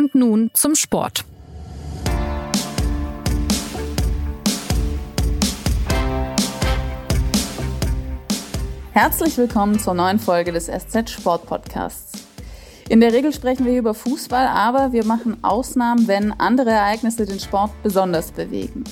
Und nun zum Sport. Herzlich willkommen zur neuen Folge des SZ Sport Podcasts. In der Regel sprechen wir über Fußball, aber wir machen Ausnahmen, wenn andere Ereignisse den Sport besonders bewegen.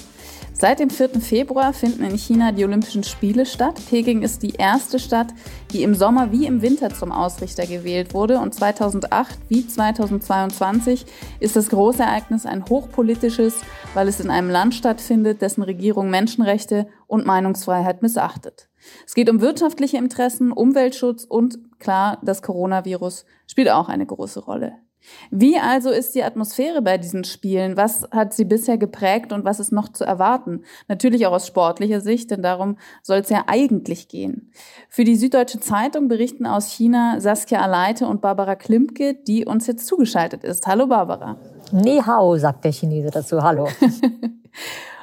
Seit dem 4. Februar finden in China die Olympischen Spiele statt. Peking ist die erste Stadt, die im Sommer wie im Winter zum Ausrichter gewählt wurde. Und 2008 wie 2022 ist das große Ereignis ein hochpolitisches, weil es in einem Land stattfindet, dessen Regierung Menschenrechte und Meinungsfreiheit missachtet. Es geht um wirtschaftliche Interessen, Umweltschutz und klar, das Coronavirus spielt auch eine große Rolle. Wie also ist die Atmosphäre bei diesen Spielen? Was hat sie bisher geprägt und was ist noch zu erwarten? Natürlich auch aus sportlicher Sicht, denn darum soll es ja eigentlich gehen. Für die Süddeutsche Zeitung berichten aus China Saskia Aleite und Barbara Klimke, die uns jetzt zugeschaltet ist. Hallo Barbara. Ni hao, sagt der Chinese dazu. Hallo.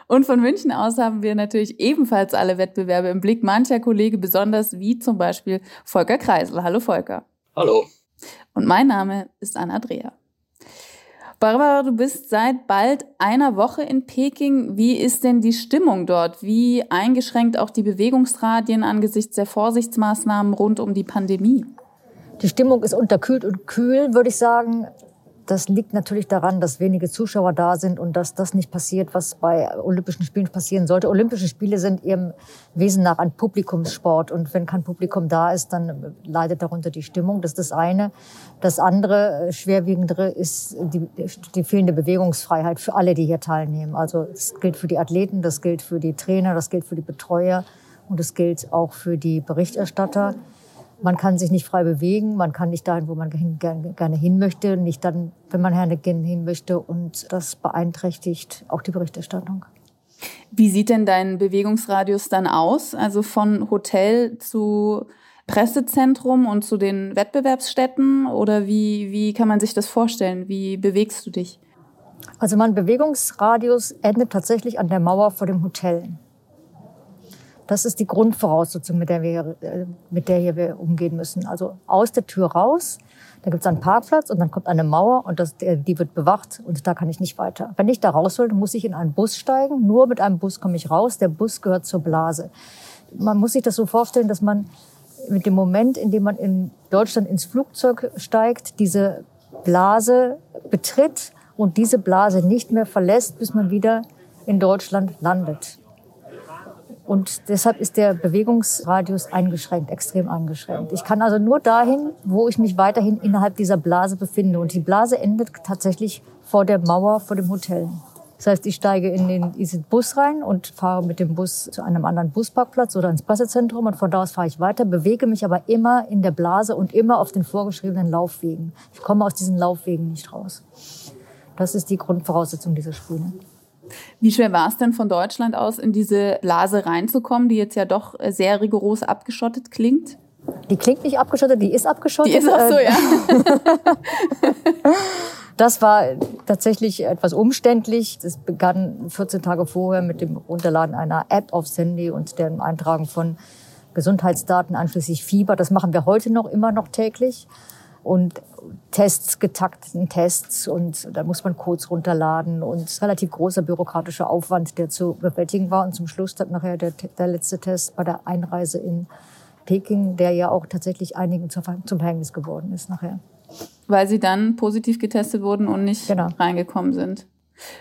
Und von München aus haben wir natürlich ebenfalls alle Wettbewerbe im Blick. Mancher Kollege besonders, wie zum Beispiel Volker Kreisel. Hallo Volker. Hallo. Und mein Name ist Anna Dreher. Barbara, du bist seit bald einer Woche in Peking. Wie ist denn die Stimmung dort? Wie eingeschränkt auch die Bewegungsradien angesichts der Vorsichtsmaßnahmen rund um die Pandemie? Die Stimmung ist unterkühlt und kühl, würde ich sagen. Das liegt natürlich daran, dass wenige Zuschauer da sind und dass das nicht passiert, was bei Olympischen Spielen passieren sollte. Olympische Spiele sind ihrem Wesen nach ein Publikumssport und wenn kein Publikum da ist, dann leidet darunter die Stimmung. Das ist das eine. Das andere, schwerwiegendere, ist die, die fehlende Bewegungsfreiheit für alle, die hier teilnehmen. Also das gilt für die Athleten, das gilt für die Trainer, das gilt für die Betreuer und es gilt auch für die Berichterstatter. Man kann sich nicht frei bewegen, man kann nicht dahin, wo man gerne, gerne hin möchte, nicht dann, wenn man gerne hin möchte. Und das beeinträchtigt auch die Berichterstattung. Wie sieht denn dein Bewegungsradius dann aus? Also von Hotel zu Pressezentrum und zu den Wettbewerbsstätten? Oder wie, wie kann man sich das vorstellen? Wie bewegst du dich? Also mein Bewegungsradius endet tatsächlich an der Mauer vor dem Hotel. Das ist die Grundvoraussetzung, mit der wir, äh, mit der hier wir umgehen müssen. Also aus der Tür raus, da gibt es einen Parkplatz und dann kommt eine Mauer und das, die wird bewacht und da kann ich nicht weiter. Wenn ich da raus will, muss ich in einen Bus steigen. Nur mit einem Bus komme ich raus. Der Bus gehört zur Blase. Man muss sich das so vorstellen, dass man mit dem Moment, in dem man in Deutschland ins Flugzeug steigt, diese Blase betritt und diese Blase nicht mehr verlässt, bis man wieder in Deutschland landet. Und deshalb ist der Bewegungsradius eingeschränkt, extrem eingeschränkt. Ich kann also nur dahin, wo ich mich weiterhin innerhalb dieser Blase befinde. Und die Blase endet tatsächlich vor der Mauer, vor dem Hotel. Das heißt, ich steige in den Bus rein und fahre mit dem Bus zu einem anderen Busparkplatz oder ins Pressezentrum und von da aus fahre ich weiter, bewege mich aber immer in der Blase und immer auf den vorgeschriebenen Laufwegen. Ich komme aus diesen Laufwegen nicht raus. Das ist die Grundvoraussetzung dieser Spiele. Wie schwer war es denn von Deutschland aus, in diese Blase reinzukommen, die jetzt ja doch äh, sehr rigoros abgeschottet klingt? Die klingt nicht abgeschottet, die ist abgeschottet. Die ist auch so, ja. das war tatsächlich etwas umständlich. Es begann 14 Tage vorher mit dem Runterladen einer App aufs Handy und dem Eintragen von Gesundheitsdaten, einschließlich Fieber. Das machen wir heute noch immer noch täglich und Tests, getakteten Tests und da muss man Codes runterladen und relativ großer bürokratischer Aufwand, der zu bewältigen war. Und zum Schluss dann nachher der, der letzte Test bei der Einreise in Peking, der ja auch tatsächlich einigen zum Verhängnis geworden ist nachher. Weil sie dann positiv getestet wurden und nicht genau. reingekommen sind.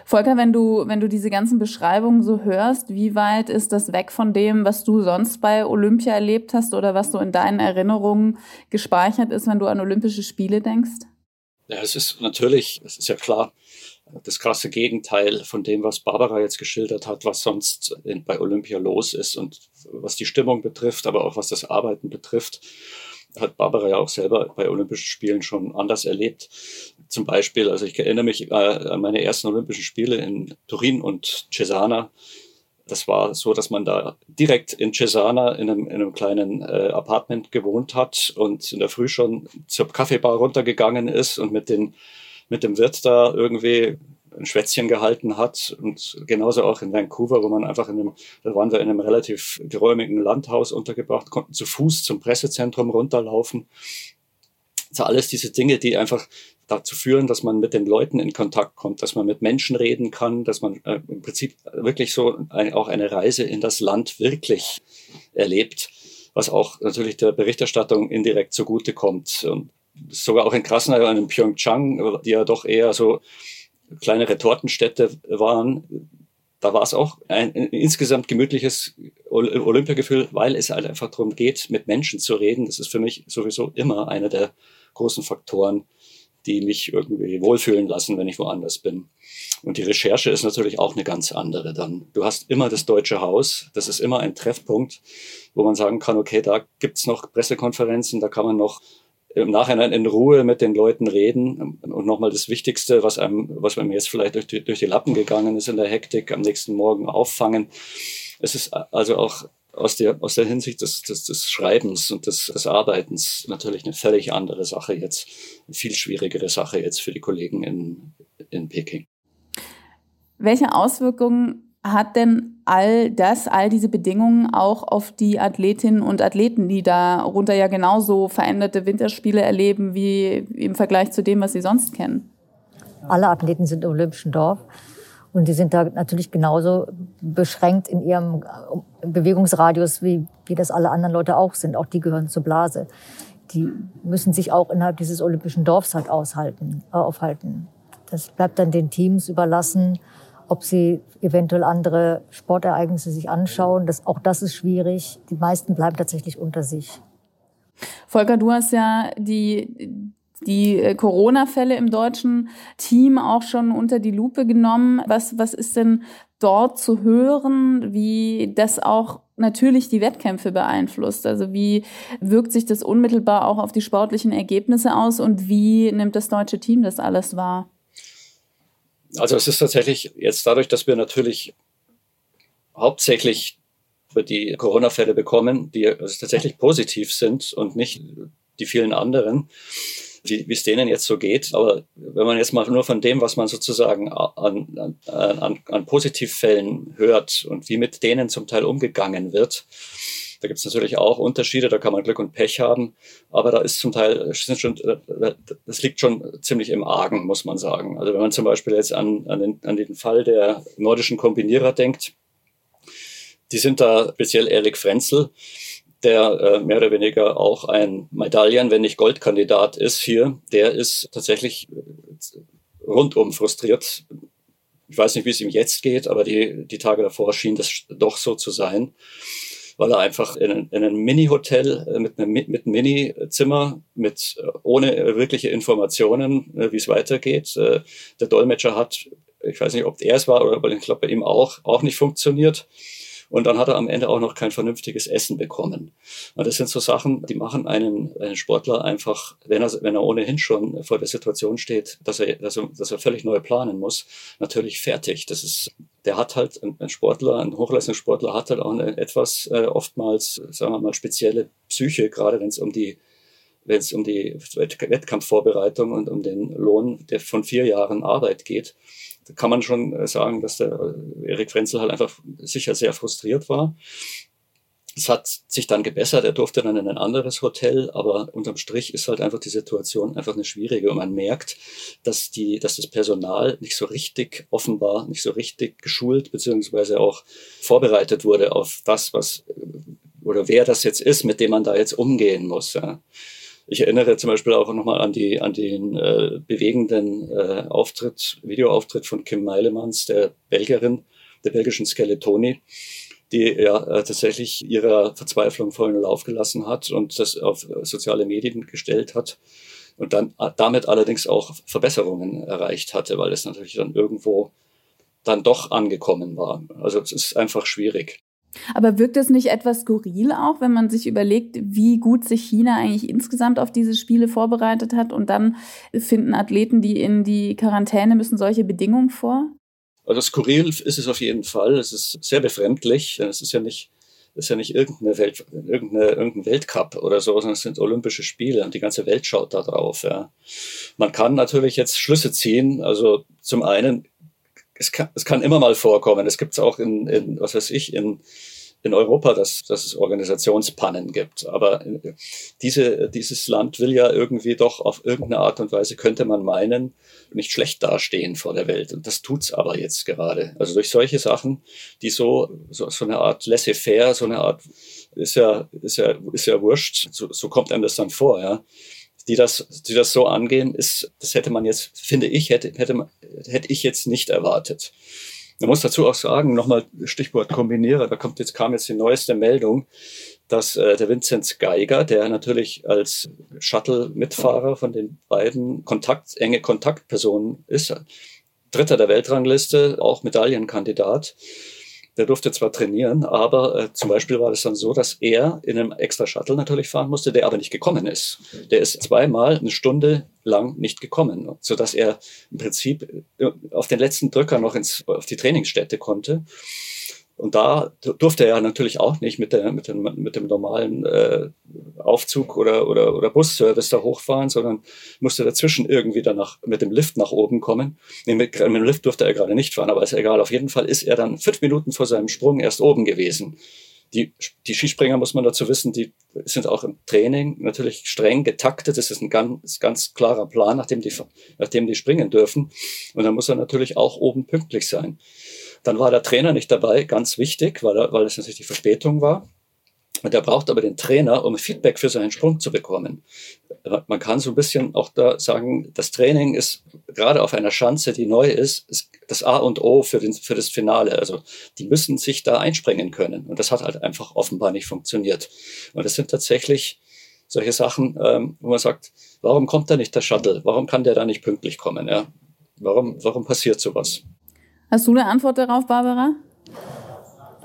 Volker, wenn du, wenn du diese ganzen Beschreibungen so hörst, wie weit ist das weg von dem, was du sonst bei Olympia erlebt hast oder was so in deinen Erinnerungen gespeichert ist, wenn du an Olympische Spiele denkst? Ja, es ist natürlich, es ist ja klar, das krasse Gegenteil von dem, was Barbara jetzt geschildert hat, was sonst in, bei Olympia los ist und was die Stimmung betrifft, aber auch was das Arbeiten betrifft hat Barbara ja auch selber bei Olympischen Spielen schon anders erlebt. Zum Beispiel, also ich erinnere mich äh, an meine ersten Olympischen Spiele in Turin und Cesana. Das war so, dass man da direkt in Cesana in einem, in einem kleinen äh, Apartment gewohnt hat und in der Früh schon zur Kaffeebar runtergegangen ist und mit, den, mit dem Wirt da irgendwie ein Schwätzchen gehalten hat. Und genauso auch in Vancouver, wo man einfach in einem, da waren wir in einem relativ geräumigen Landhaus untergebracht, konnten zu Fuß zum Pressezentrum runterlaufen. Sind alles diese Dinge, die einfach dazu führen, dass man mit den Leuten in Kontakt kommt, dass man mit Menschen reden kann, dass man äh, im Prinzip wirklich so ein, auch eine Reise in das Land wirklich erlebt, was auch natürlich der Berichterstattung indirekt zugutekommt. Und sogar auch in Krasnaya und in Pyeongchang, die ja doch eher so kleine Retortenstädte waren, da war es auch ein, ein insgesamt gemütliches Olympiagefühl, weil es halt einfach darum geht, mit Menschen zu reden. Das ist für mich sowieso immer einer der großen Faktoren, die mich irgendwie wohlfühlen lassen, wenn ich woanders bin. Und die Recherche ist natürlich auch eine ganz andere dann. Du hast immer das Deutsche Haus, das ist immer ein Treffpunkt, wo man sagen kann, okay, da gibt's noch Pressekonferenzen, da kann man noch im Nachhinein in Ruhe mit den Leuten reden. Und nochmal das Wichtigste, was einem, was einem jetzt vielleicht durch die, durch die Lappen gegangen ist in der Hektik, am nächsten Morgen auffangen. Es ist also auch aus der, aus der Hinsicht des, des, des Schreibens und des, des Arbeitens natürlich eine völlig andere Sache jetzt, eine viel schwierigere Sache jetzt für die Kollegen in, in Peking. Welche Auswirkungen hat denn all das, all diese Bedingungen auch auf die Athletinnen und Athleten, die darunter ja genauso veränderte Winterspiele erleben wie im Vergleich zu dem, was sie sonst kennen? Alle Athleten sind im Olympischen Dorf. Und die sind da natürlich genauso beschränkt in ihrem Bewegungsradius, wie, wie das alle anderen Leute auch sind. Auch die gehören zur Blase. Die müssen sich auch innerhalb dieses olympischen Dorfs halt aushalten, äh, aufhalten. Das bleibt dann den Teams überlassen, ob sie eventuell andere Sportereignisse sich anschauen. Das, auch das ist schwierig. Die meisten bleiben tatsächlich unter sich. Volker, du hast ja die die äh, Corona-Fälle im deutschen Team auch schon unter die Lupe genommen. Was, was ist denn dort zu hören, wie das auch natürlich die Wettkämpfe beeinflusst? Also wie wirkt sich das unmittelbar auch auf die sportlichen Ergebnisse aus und wie nimmt das deutsche Team das alles wahr? Also es ist tatsächlich jetzt dadurch, dass wir natürlich hauptsächlich die Corona-Fälle bekommen, die also tatsächlich positiv sind und nicht die vielen anderen, wie es denen jetzt so geht. Aber wenn man jetzt mal nur von dem, was man sozusagen an, an, an, an Positivfällen hört und wie mit denen zum Teil umgegangen wird, da gibt es natürlich auch Unterschiede, da kann man Glück und Pech haben, aber da ist zum Teil, das liegt schon ziemlich im Argen, muss man sagen. Also wenn man zum Beispiel jetzt an, an, den, an den Fall der nordischen Kombinierer denkt, die sind da speziell Erik Frenzel, der äh, mehr oder weniger auch ein Medaillen, wenn nicht Goldkandidat ist hier, der ist tatsächlich äh, rundum frustriert. Ich weiß nicht, wie es ihm jetzt geht, aber die, die Tage davor schien das doch so zu sein, weil er einfach in, in einem Mini-Hotel äh, mit einem, mit Mini-Zimmer mit ohne wirkliche Informationen, wie es weitergeht. Der Dolmetscher hat, ich weiß nicht, ob er es war, aber ich glaube bei ihm auch, auch nicht funktioniert. Und dann hat er am Ende auch noch kein vernünftiges Essen bekommen. Und das sind so Sachen, die machen einen, einen Sportler einfach, wenn er, wenn er ohnehin schon vor der Situation steht, dass er, dass er, dass er völlig neu planen muss, natürlich fertig. Das ist, der hat halt, ein Sportler, ein Hochleistungssportler hat halt auch eine etwas äh, oftmals, sagen wir mal, spezielle Psyche, gerade wenn es um die wenn es um die Wettkampfvorbereitung und um den Lohn der von vier Jahren Arbeit geht kann man schon äh, sagen, dass der äh, Erik Frenzel halt einfach sicher sehr frustriert war. Es hat sich dann gebessert, er durfte dann in ein anderes Hotel, aber unterm Strich ist halt einfach die Situation einfach eine schwierige und man merkt, dass die, dass das Personal nicht so richtig offenbar, nicht so richtig geschult beziehungsweise auch vorbereitet wurde auf das, was oder wer das jetzt ist, mit dem man da jetzt umgehen muss. Ja. Ich erinnere zum Beispiel auch nochmal an, die, an den äh, bewegenden äh, Auftritt, Videoauftritt von Kim Meilemans, der Belgierin, der belgischen Skeletoni, die ja äh, tatsächlich ihrer Verzweiflung vollen Lauf gelassen hat und das auf soziale Medien gestellt hat und dann äh, damit allerdings auch Verbesserungen erreicht hatte, weil es natürlich dann irgendwo dann doch angekommen war. Also es ist einfach schwierig. Aber wirkt es nicht etwas skurril auch, wenn man sich überlegt, wie gut sich China eigentlich insgesamt auf diese Spiele vorbereitet hat und dann finden Athleten, die in die Quarantäne müssen, solche Bedingungen vor? Also skurril ist es auf jeden Fall. Es ist sehr befremdlich. Es ist ja nicht, ist ja nicht irgendeine Welt, irgendeine, irgendein Weltcup oder so, sondern es sind Olympische Spiele und die ganze Welt schaut da drauf. Ja. Man kann natürlich jetzt Schlüsse ziehen. Also zum einen es kann, es kann immer mal vorkommen. Es gibt es auch in, in, was weiß ich, in, in Europa, dass, dass es Organisationspannen gibt. Aber äh, diese, dieses Land will ja irgendwie doch auf irgendeine Art und Weise, könnte man meinen, nicht schlecht dastehen vor der Welt. Und das tut's aber jetzt gerade. Also durch solche Sachen, die so, so, so eine Art laissez-faire, so eine Art, ist ja, ist ja, ist ja wurscht. So, so kommt einem das dann vor, ja die das, die das so angehen, ist, das hätte man jetzt, finde ich, hätte, hätte, hätte ich jetzt nicht erwartet. Man muss dazu auch sagen, nochmal Stichwort Kombinierer, da kommt jetzt, kam jetzt die neueste Meldung, dass äh, der Vinzenz Geiger, der natürlich als Shuttle-Mitfahrer von den beiden Kontakt, enge Kontaktpersonen ist, Dritter der Weltrangliste, auch Medaillenkandidat, der durfte zwar trainieren, aber äh, zum Beispiel war es dann so, dass er in einem extra Shuttle natürlich fahren musste, der aber nicht gekommen ist. Der ist zweimal eine Stunde lang nicht gekommen, so dass er im Prinzip äh, auf den letzten Drücker noch ins, auf die Trainingsstätte konnte. Und da durfte er natürlich auch nicht mit, der, mit, dem, mit dem normalen äh, Aufzug oder, oder, oder Busservice da hochfahren, sondern musste dazwischen irgendwie dann nach, mit dem Lift nach oben kommen. Nee, mit, mit dem Lift durfte er gerade nicht fahren, aber ist egal. Auf jeden Fall ist er dann fünf Minuten vor seinem Sprung erst oben gewesen. Die, die Skispringer, muss man dazu wissen, die sind auch im Training natürlich streng getaktet. Das ist ein ganz, ganz klarer Plan, nachdem die, nachdem die springen dürfen. Und dann muss er natürlich auch oben pünktlich sein. Dann war der Trainer nicht dabei, ganz wichtig, weil, er, weil es natürlich die Verspätung war. Und er braucht aber den Trainer, um Feedback für seinen Sprung zu bekommen. Man kann so ein bisschen auch da sagen, das Training ist gerade auf einer Schanze, die neu ist, ist das A und O für, den, für das Finale. Also die müssen sich da einspringen können. Und das hat halt einfach offenbar nicht funktioniert. Und das sind tatsächlich solche Sachen, ähm, wo man sagt, warum kommt da nicht der Shuttle? Warum kann der da nicht pünktlich kommen? Ja? Warum, warum passiert sowas? Hast du eine Antwort darauf, Barbara?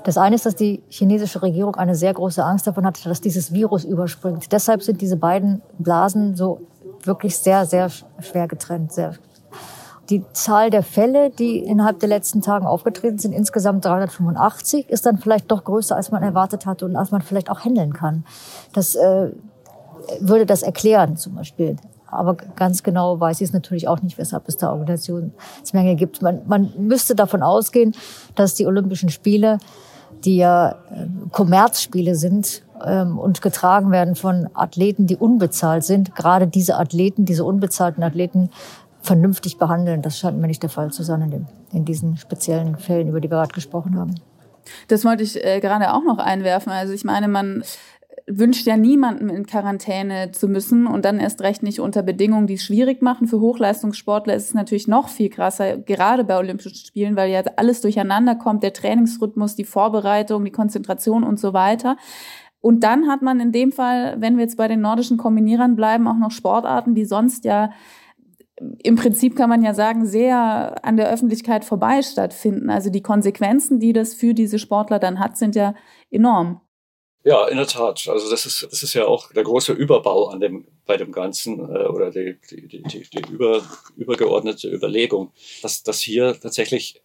Das eine ist, dass die chinesische Regierung eine sehr große Angst davon hat, dass dieses Virus überspringt. Deshalb sind diese beiden Blasen so wirklich sehr, sehr schwer getrennt. Sehr. Die Zahl der Fälle, die innerhalb der letzten Tagen aufgetreten sind, insgesamt 385, ist dann vielleicht doch größer, als man erwartet hatte und als man vielleicht auch handeln kann. Das äh, würde das erklären, zum Beispiel. Aber ganz genau weiß ich es natürlich auch nicht, weshalb es da Organisationsmängel gibt. Man, man müsste davon ausgehen, dass die Olympischen Spiele, die ja äh, Kommerzspiele sind ähm, und getragen werden von Athleten, die unbezahlt sind, gerade diese Athleten, diese unbezahlten Athleten vernünftig behandeln. Das scheint mir nicht der Fall zu sein in, dem, in diesen speziellen Fällen, über die wir gerade gesprochen haben. Das wollte ich äh, gerade auch noch einwerfen. Also ich meine, man wünscht ja niemandem in Quarantäne zu müssen und dann erst recht nicht unter Bedingungen, die es schwierig machen. Für Hochleistungssportler ist es natürlich noch viel krasser, gerade bei Olympischen Spielen, weil ja alles durcheinander kommt, der Trainingsrhythmus, die Vorbereitung, die Konzentration und so weiter. Und dann hat man in dem Fall, wenn wir jetzt bei den nordischen Kombinierern bleiben, auch noch Sportarten, die sonst ja im Prinzip kann man ja sagen, sehr an der Öffentlichkeit vorbei stattfinden. Also die Konsequenzen, die das für diese Sportler dann hat, sind ja enorm. Ja, in der Tat. Also das ist, das ist ja auch der große Überbau an dem, bei dem Ganzen äh, oder die, die, die, die über, übergeordnete Überlegung, dass, dass hier tatsächlich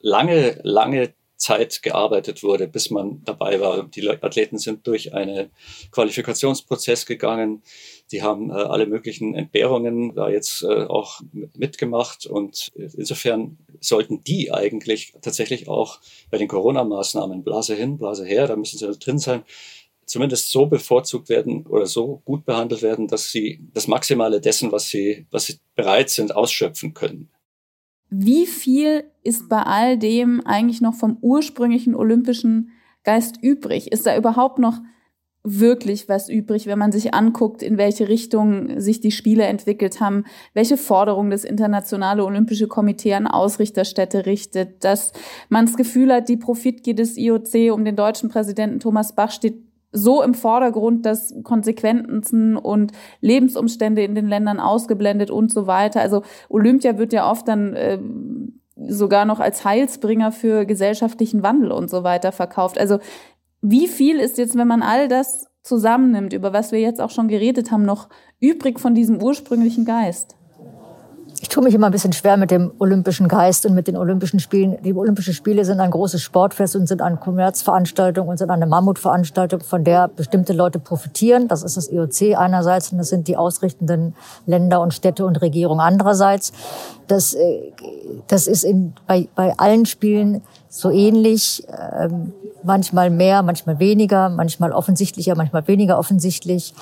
lange, lange Zeit gearbeitet wurde, bis man dabei war. Die Athleten sind durch einen Qualifikationsprozess gegangen. Die haben äh, alle möglichen Entbehrungen da jetzt äh, auch mitgemacht. Und insofern sollten die eigentlich tatsächlich auch bei den Corona-Maßnahmen Blase hin, Blase her, da müssen sie drin sein, zumindest so bevorzugt werden oder so gut behandelt werden, dass sie das Maximale dessen, was sie, was sie bereit sind, ausschöpfen können. Wie viel ist bei all dem eigentlich noch vom ursprünglichen olympischen Geist übrig? Ist da überhaupt noch wirklich was übrig, wenn man sich anguckt, in welche Richtung sich die Spiele entwickelt haben, welche Forderungen das Internationale Olympische Komitee an Ausrichterstädte richtet, dass man das Gefühl hat, die Profitgier des IOC um den deutschen Präsidenten Thomas Bach steht so im Vordergrund, dass Konsequenzen und Lebensumstände in den Ländern ausgeblendet und so weiter. Also Olympia wird ja oft dann äh, sogar noch als Heilsbringer für gesellschaftlichen Wandel und so weiter verkauft. Also wie viel ist jetzt, wenn man all das zusammennimmt, über was wir jetzt auch schon geredet haben, noch übrig von diesem ursprünglichen Geist? Ich tue mich immer ein bisschen schwer mit dem olympischen Geist und mit den Olympischen Spielen. Die Olympischen Spiele sind ein großes Sportfest und sind eine Kommerzveranstaltung und sind eine Mammutveranstaltung, von der bestimmte Leute profitieren. Das ist das IOC einerseits und das sind die ausrichtenden Länder und Städte und Regierungen andererseits. Das, äh, das ist in, bei, bei allen Spielen so ähnlich, ähm, manchmal mehr, manchmal weniger, manchmal offensichtlicher, manchmal weniger offensichtlich.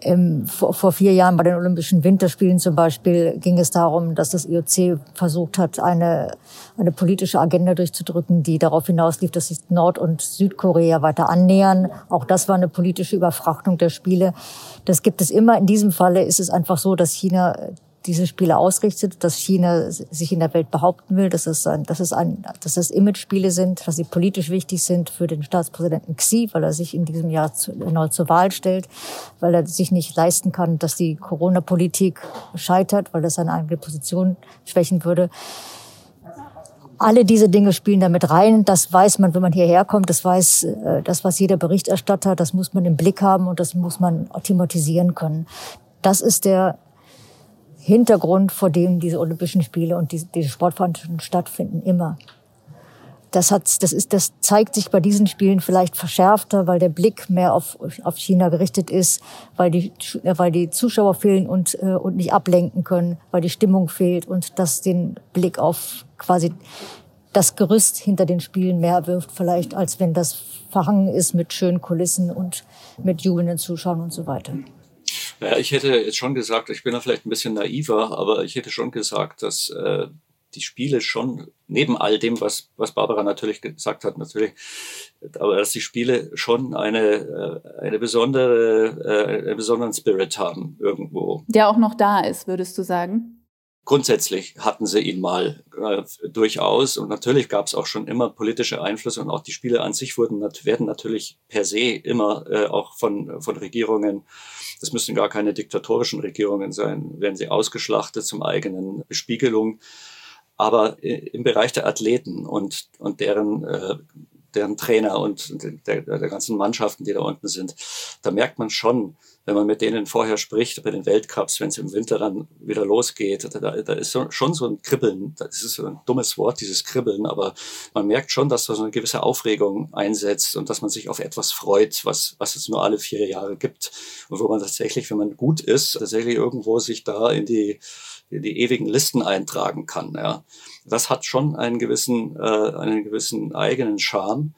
Im, vor, vor vier Jahren bei den Olympischen Winterspielen zum Beispiel ging es darum, dass das IOC versucht hat, eine, eine politische Agenda durchzudrücken, die darauf hinauslief, dass sich Nord- und Südkorea weiter annähern. Auch das war eine politische Überfrachtung der Spiele. Das gibt es immer. In diesem Falle ist es einfach so, dass China diese Spiele ausrichtet, dass China sich in der Welt behaupten will, dass es, ein, dass es, ein, dass es Image-Spiele sind, dass sie politisch wichtig sind für den Staatspräsidenten Xi, weil er sich in diesem Jahr zu, erneut zur Wahl stellt, weil er sich nicht leisten kann, dass die Corona-Politik scheitert, weil das seine eigene Position schwächen würde. Alle diese Dinge spielen damit rein. Das weiß man, wenn man hierher kommt. Das weiß, äh, das weiß jeder Berichterstatter. Das muss man im Blick haben und das muss man thematisieren können. Das ist der Hintergrund, vor dem diese Olympischen Spiele und diese, diese Sportveranstaltungen stattfinden, immer. Das, hat, das, ist, das zeigt sich bei diesen Spielen vielleicht verschärfter, weil der Blick mehr auf, auf China gerichtet ist, weil die, weil die Zuschauer fehlen und, äh, und nicht ablenken können, weil die Stimmung fehlt und das den Blick auf quasi das Gerüst hinter den Spielen mehr wirft, vielleicht als wenn das verhangen ist mit schönen Kulissen und mit jubelnden Zuschauern und so weiter. Ja, ich hätte jetzt schon gesagt, ich bin da vielleicht ein bisschen naiver, aber ich hätte schon gesagt, dass äh, die Spiele schon, neben all dem, was, was Barbara natürlich gesagt hat, natürlich, aber dass die Spiele schon eine, äh, eine besondere, äh, einen besonderen Spirit haben irgendwo. Der auch noch da ist, würdest du sagen? Grundsätzlich hatten sie ihn mal äh, durchaus und natürlich gab es auch schon immer politische Einflüsse und auch die Spiele an sich wurden werden natürlich per se immer äh, auch von von Regierungen das müssen gar keine diktatorischen Regierungen sein, werden sie ausgeschlachtet zum eigenen Bespiegelung. Aber im Bereich der Athleten und, und deren, äh, deren Trainer und der, der ganzen Mannschaften, die da unten sind, da merkt man schon, wenn man mit denen vorher spricht, bei den Weltcups, wenn es im Winter dann wieder losgeht, da, da ist so, schon so ein Kribbeln. Das ist so ein dummes Wort, dieses Kribbeln, aber man merkt schon, dass da so eine gewisse Aufregung einsetzt und dass man sich auf etwas freut, was, was es nur alle vier Jahre gibt. Und wo man tatsächlich, wenn man gut ist, tatsächlich irgendwo sich da in die, in die ewigen Listen eintragen kann. Ja. Das hat schon einen gewissen, äh, einen gewissen eigenen Charme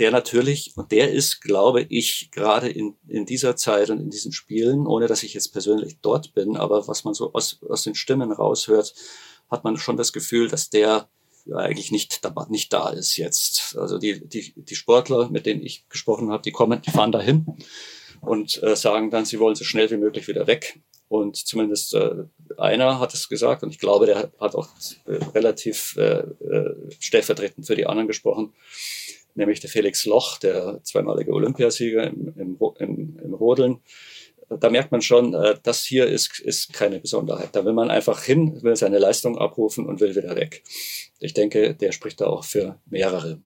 der natürlich, und der ist, glaube ich, gerade in, in dieser Zeit und in diesen Spielen, ohne dass ich jetzt persönlich dort bin, aber was man so aus, aus den Stimmen raushört, hat man schon das Gefühl, dass der eigentlich nicht, nicht da ist jetzt. Also die, die, die Sportler, mit denen ich gesprochen habe, die kommen, die fahren dahin und äh, sagen dann, sie wollen so schnell wie möglich wieder weg. Und zumindest äh, einer hat es gesagt, und ich glaube, der hat auch äh, relativ äh, äh, stellvertretend für die anderen gesprochen nämlich der Felix Loch, der zweimalige Olympiasieger im, im, im, im Rodeln. Da merkt man schon, äh, das hier ist, ist keine Besonderheit. Da will man einfach hin, will seine Leistung abrufen und will wieder weg. Ich denke, der spricht da auch für mehrere.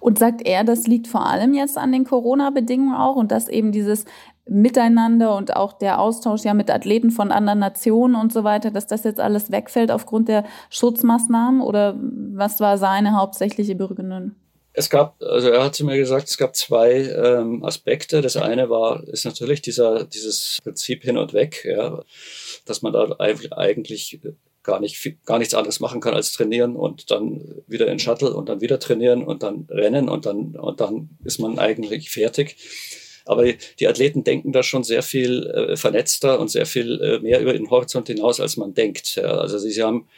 Und sagt er, das liegt vor allem jetzt an den Corona-Bedingungen auch und dass eben dieses Miteinander und auch der Austausch ja mit Athleten von anderen Nationen und so weiter, dass das jetzt alles wegfällt aufgrund der Schutzmaßnahmen oder was war seine hauptsächliche Begründung? Es gab, also er hat zu mir gesagt, es gab zwei ähm, Aspekte. Das eine war, ist natürlich dieser, dieses Prinzip hin und weg, ja, dass man da eigentlich gar nicht gar nichts anderes machen kann als trainieren und dann wieder in Shuttle und dann wieder trainieren und dann rennen und dann und dann ist man eigentlich fertig. Aber die Athleten denken da schon sehr viel äh, vernetzter und sehr viel äh, mehr über den Horizont hinaus, als man denkt. Ja. Also sie, sie haben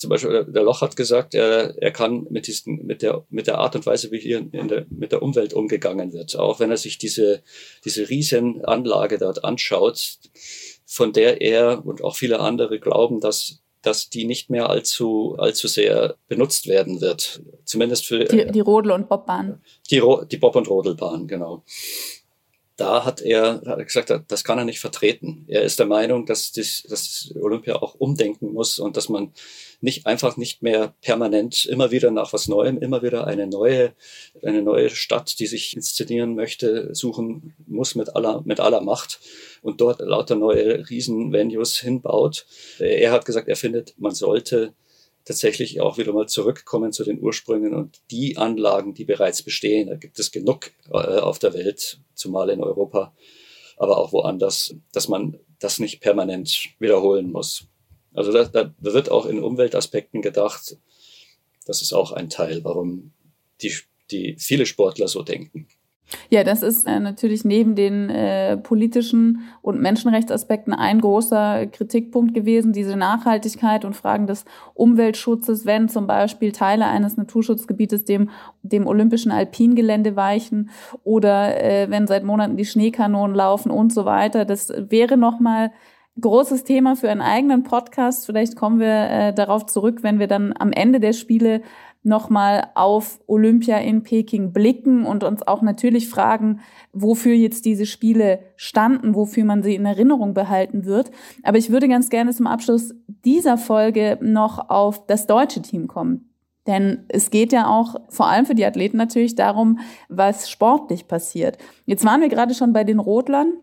zum Beispiel der Loch hat gesagt, er, er kann mit, diesen, mit, der, mit der Art und Weise, wie hier der, mit der Umwelt umgegangen wird, auch wenn er sich diese, diese riesen Anlage dort anschaut, von der er und auch viele andere glauben, dass dass die nicht mehr allzu, allzu sehr benutzt werden wird. Zumindest für die, die Rodel- und Bobbahn. Die, die Bob- und Rodelbahn, genau da hat er, hat er gesagt, das kann er nicht vertreten. Er ist der Meinung, dass das, dass Olympia auch umdenken muss und dass man nicht einfach nicht mehr permanent immer wieder nach was Neuem, immer wieder eine neue, eine neue Stadt, die sich inszenieren möchte, suchen muss mit aller, mit aller Macht und dort lauter neue Riesenvenues hinbaut. Er hat gesagt, er findet, man sollte tatsächlich auch wieder mal zurückkommen zu den Ursprüngen und die Anlagen, die bereits bestehen. Da gibt es genug äh, auf der Welt, zumal in Europa, aber auch woanders, dass man das nicht permanent wiederholen muss. Also da, da wird auch in Umweltaspekten gedacht. Das ist auch ein Teil, warum die, die viele Sportler so denken. Ja, das ist äh, natürlich neben den äh, politischen und Menschenrechtsaspekten ein großer Kritikpunkt gewesen, diese Nachhaltigkeit und Fragen des Umweltschutzes, wenn zum Beispiel Teile eines Naturschutzgebietes dem, dem olympischen Alpingelände weichen oder äh, wenn seit Monaten die Schneekanonen laufen und so weiter. Das wäre nochmal großes Thema für einen eigenen Podcast. Vielleicht kommen wir äh, darauf zurück, wenn wir dann am Ende der Spiele nochmal auf Olympia in Peking blicken und uns auch natürlich fragen, wofür jetzt diese Spiele standen, wofür man sie in Erinnerung behalten wird. Aber ich würde ganz gerne zum Abschluss dieser Folge noch auf das deutsche Team kommen. Denn es geht ja auch vor allem für die Athleten natürlich darum, was sportlich passiert. Jetzt waren wir gerade schon bei den Rodlern.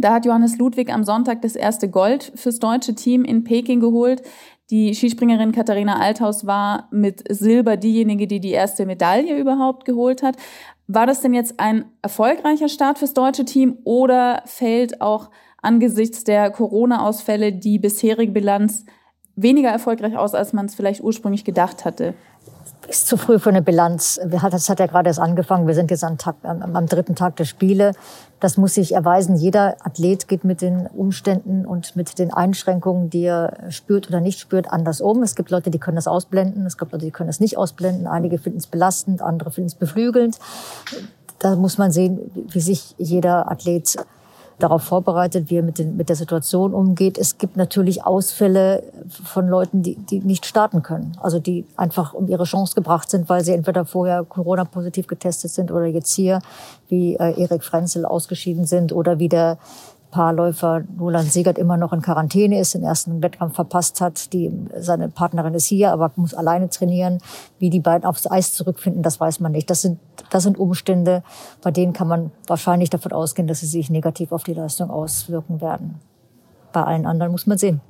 Da hat Johannes Ludwig am Sonntag das erste Gold fürs deutsche Team in Peking geholt. Die Skispringerin Katharina Althaus war mit Silber diejenige, die die erste Medaille überhaupt geholt hat. War das denn jetzt ein erfolgreicher Start fürs deutsche Team oder fällt auch angesichts der Corona-Ausfälle die bisherige Bilanz weniger erfolgreich aus, als man es vielleicht ursprünglich gedacht hatte? Ist zu früh für eine Bilanz. Das hat ja gerade erst angefangen. Wir sind jetzt am, Tag, am, dritten Tag der Spiele. Das muss sich erweisen. Jeder Athlet geht mit den Umständen und mit den Einschränkungen, die er spürt oder nicht spürt, anders um. Es gibt Leute, die können das ausblenden. Es gibt Leute, die können das nicht ausblenden. Einige finden es belastend, andere finden es beflügelnd. Da muss man sehen, wie sich jeder Athlet darauf vorbereitet, wie er mit, den, mit der Situation umgeht. Es gibt natürlich Ausfälle von Leuten, die, die nicht starten können. Also die einfach um ihre Chance gebracht sind, weil sie entweder vorher Corona-positiv getestet sind oder jetzt hier, wie äh, Erik Frenzel, ausgeschieden sind oder wie der Paarläufer Roland Segert immer noch in Quarantäne ist, den ersten Wettkampf verpasst hat. Die, seine Partnerin ist hier, aber muss alleine trainieren. Wie die beiden aufs Eis zurückfinden, das weiß man nicht. Das sind, das sind Umstände, bei denen kann man wahrscheinlich davon ausgehen, dass sie sich negativ auf die Leistung auswirken werden. Bei allen anderen muss man sehen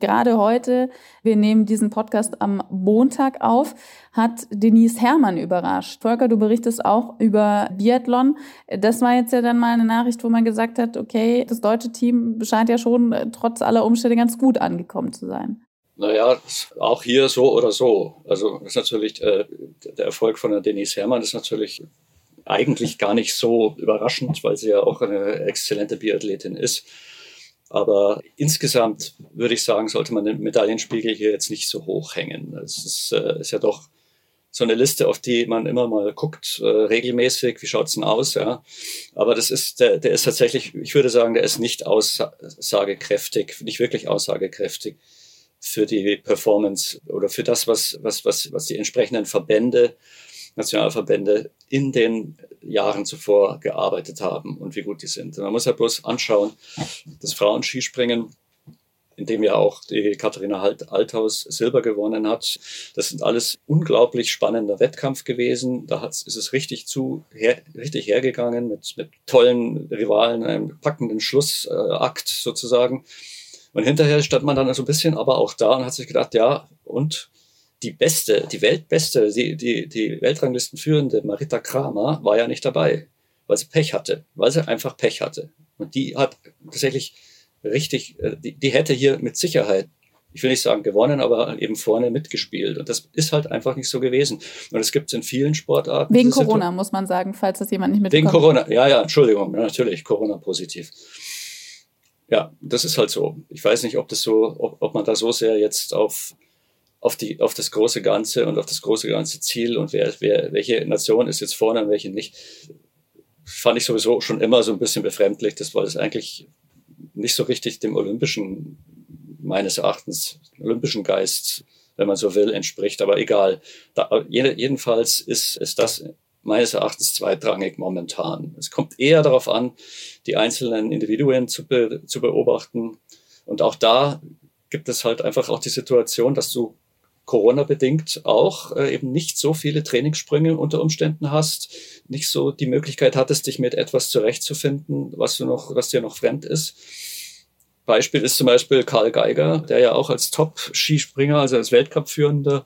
gerade heute, wir nehmen diesen Podcast am Montag auf, hat Denise Herrmann überrascht. Volker, du berichtest auch über Biathlon. Das war jetzt ja dann mal eine Nachricht, wo man gesagt hat, okay, das deutsche Team scheint ja schon äh, trotz aller Umstände ganz gut angekommen zu sein. Naja, auch hier so oder so. Also ist natürlich äh, der Erfolg von der Denise Herrmann ist natürlich eigentlich gar nicht so überraschend, weil sie ja auch eine exzellente Biathletin ist. Aber insgesamt würde ich sagen, sollte man den Medaillenspiegel hier jetzt nicht so hoch hängen. Es ist, äh, ist ja doch so eine Liste, auf die man immer mal guckt, äh, regelmäßig, wie schaut's denn aus, ja. Aber das ist, der, der ist tatsächlich, ich würde sagen, der ist nicht aussagekräftig, nicht wirklich aussagekräftig für die Performance oder für das, was, was, was, was die entsprechenden Verbände Nationalverbände in den Jahren zuvor gearbeitet haben und wie gut die sind. man muss ja bloß anschauen, das Frauenskispringen, in dem ja auch die Katharina Althaus Silber gewonnen hat. Das sind alles unglaublich spannender Wettkampf gewesen. Da ist es richtig zu, her, richtig hergegangen mit, mit tollen Rivalen, einem packenden Schlussakt sozusagen. Und hinterher stand man dann so ein bisschen aber auch da und hat sich gedacht, ja, und die beste, die Weltbeste, die, die, die Weltranglistenführende Marita Kramer war ja nicht dabei, weil sie Pech hatte, weil sie einfach Pech hatte. Und die hat tatsächlich richtig, äh, die, die hätte hier mit Sicherheit, ich will nicht sagen gewonnen, aber eben vorne mitgespielt. Und das ist halt einfach nicht so gewesen. Und es gibt es in vielen Sportarten. Wegen Corona, Situation. muss man sagen, falls das jemand nicht mitbekommt. Wegen Corona, ja, ja, Entschuldigung, natürlich, Corona positiv. Ja, das ist halt so. Ich weiß nicht, ob das so, ob, ob man da so sehr jetzt auf auf, die, auf das große Ganze und auf das große ganze Ziel und wer, wer, welche Nation ist jetzt vorne und welche nicht, fand ich sowieso schon immer so ein bisschen befremdlich, das war das eigentlich nicht so richtig dem olympischen, meines Erachtens, olympischen Geist, wenn man so will, entspricht. Aber egal. Da, jedenfalls ist, ist das meines Erachtens zweitrangig momentan. Es kommt eher darauf an, die einzelnen Individuen zu, be zu beobachten. Und auch da gibt es halt einfach auch die Situation, dass du Corona-bedingt auch äh, eben nicht so viele Trainingssprünge unter Umständen hast, nicht so die Möglichkeit hattest, dich mit etwas zurechtzufinden, was du noch, was dir noch fremd ist. Beispiel ist zum Beispiel Karl Geiger, der ja auch als Top-Skispringer, also als Weltcup-Führender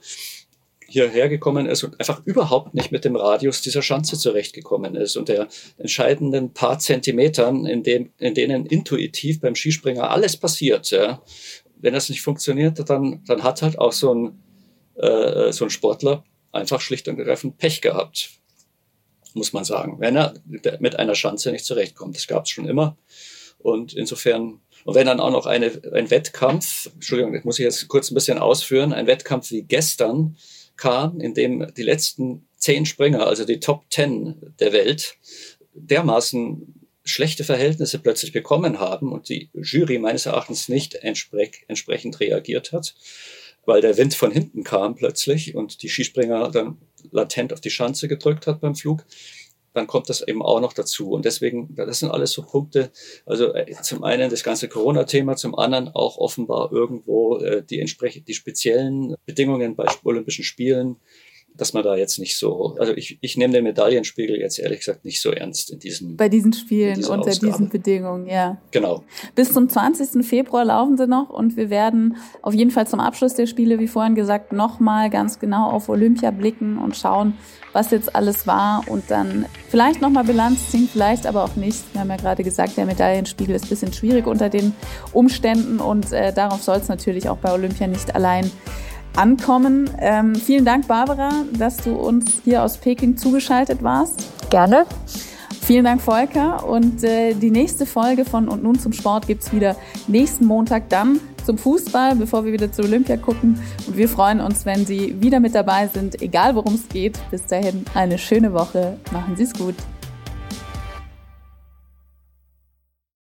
hierher gekommen ist und einfach überhaupt nicht mit dem Radius dieser Schanze zurechtgekommen ist und der entscheidenden paar Zentimetern, in, dem, in denen intuitiv beim Skispringer alles passiert. Ja. Wenn das nicht funktioniert, dann, dann hat halt auch so ein, äh, so ein Sportler einfach schlicht und ergreifend Pech gehabt, muss man sagen, wenn er mit einer Schanze nicht zurechtkommt. Das gab es schon immer. Und insofern und wenn dann auch noch eine, ein Wettkampf, Entschuldigung, das muss ich jetzt kurz ein bisschen ausführen, ein Wettkampf wie gestern kam, in dem die letzten zehn Springer, also die Top Ten der Welt, dermaßen schlechte Verhältnisse plötzlich bekommen haben und die Jury meines Erachtens nicht entsprech entsprechend reagiert hat, weil der Wind von hinten kam plötzlich und die Skispringer dann latent auf die Schanze gedrückt hat beim Flug, dann kommt das eben auch noch dazu. Und deswegen, das sind alles so Punkte, also äh, zum einen das ganze Corona-Thema, zum anderen auch offenbar irgendwo äh, die entsprechend die speziellen Bedingungen bei Olympischen Spielen, dass man da jetzt nicht so, also ich, ich nehme den Medaillenspiegel jetzt ehrlich gesagt nicht so ernst in diesem. Bei diesen Spielen unter Ausgabe. diesen Bedingungen, ja. Genau. Bis zum 20. Februar laufen sie noch und wir werden auf jeden Fall zum Abschluss der Spiele, wie vorhin gesagt, nochmal ganz genau auf Olympia blicken und schauen, was jetzt alles war und dann vielleicht nochmal Bilanz ziehen, vielleicht aber auch nicht. Wir haben ja gerade gesagt, der Medaillenspiegel ist ein bisschen schwierig unter den Umständen und äh, darauf soll es natürlich auch bei Olympia nicht allein ankommen. Ähm, vielen Dank, Barbara, dass du uns hier aus Peking zugeschaltet warst. Gerne. Vielen Dank, Volker. Und äh, die nächste Folge von Und nun zum Sport gibt es wieder nächsten Montag dann zum Fußball, bevor wir wieder zu Olympia gucken. Und wir freuen uns, wenn Sie wieder mit dabei sind, egal worum es geht. Bis dahin eine schöne Woche. Machen Sie es gut.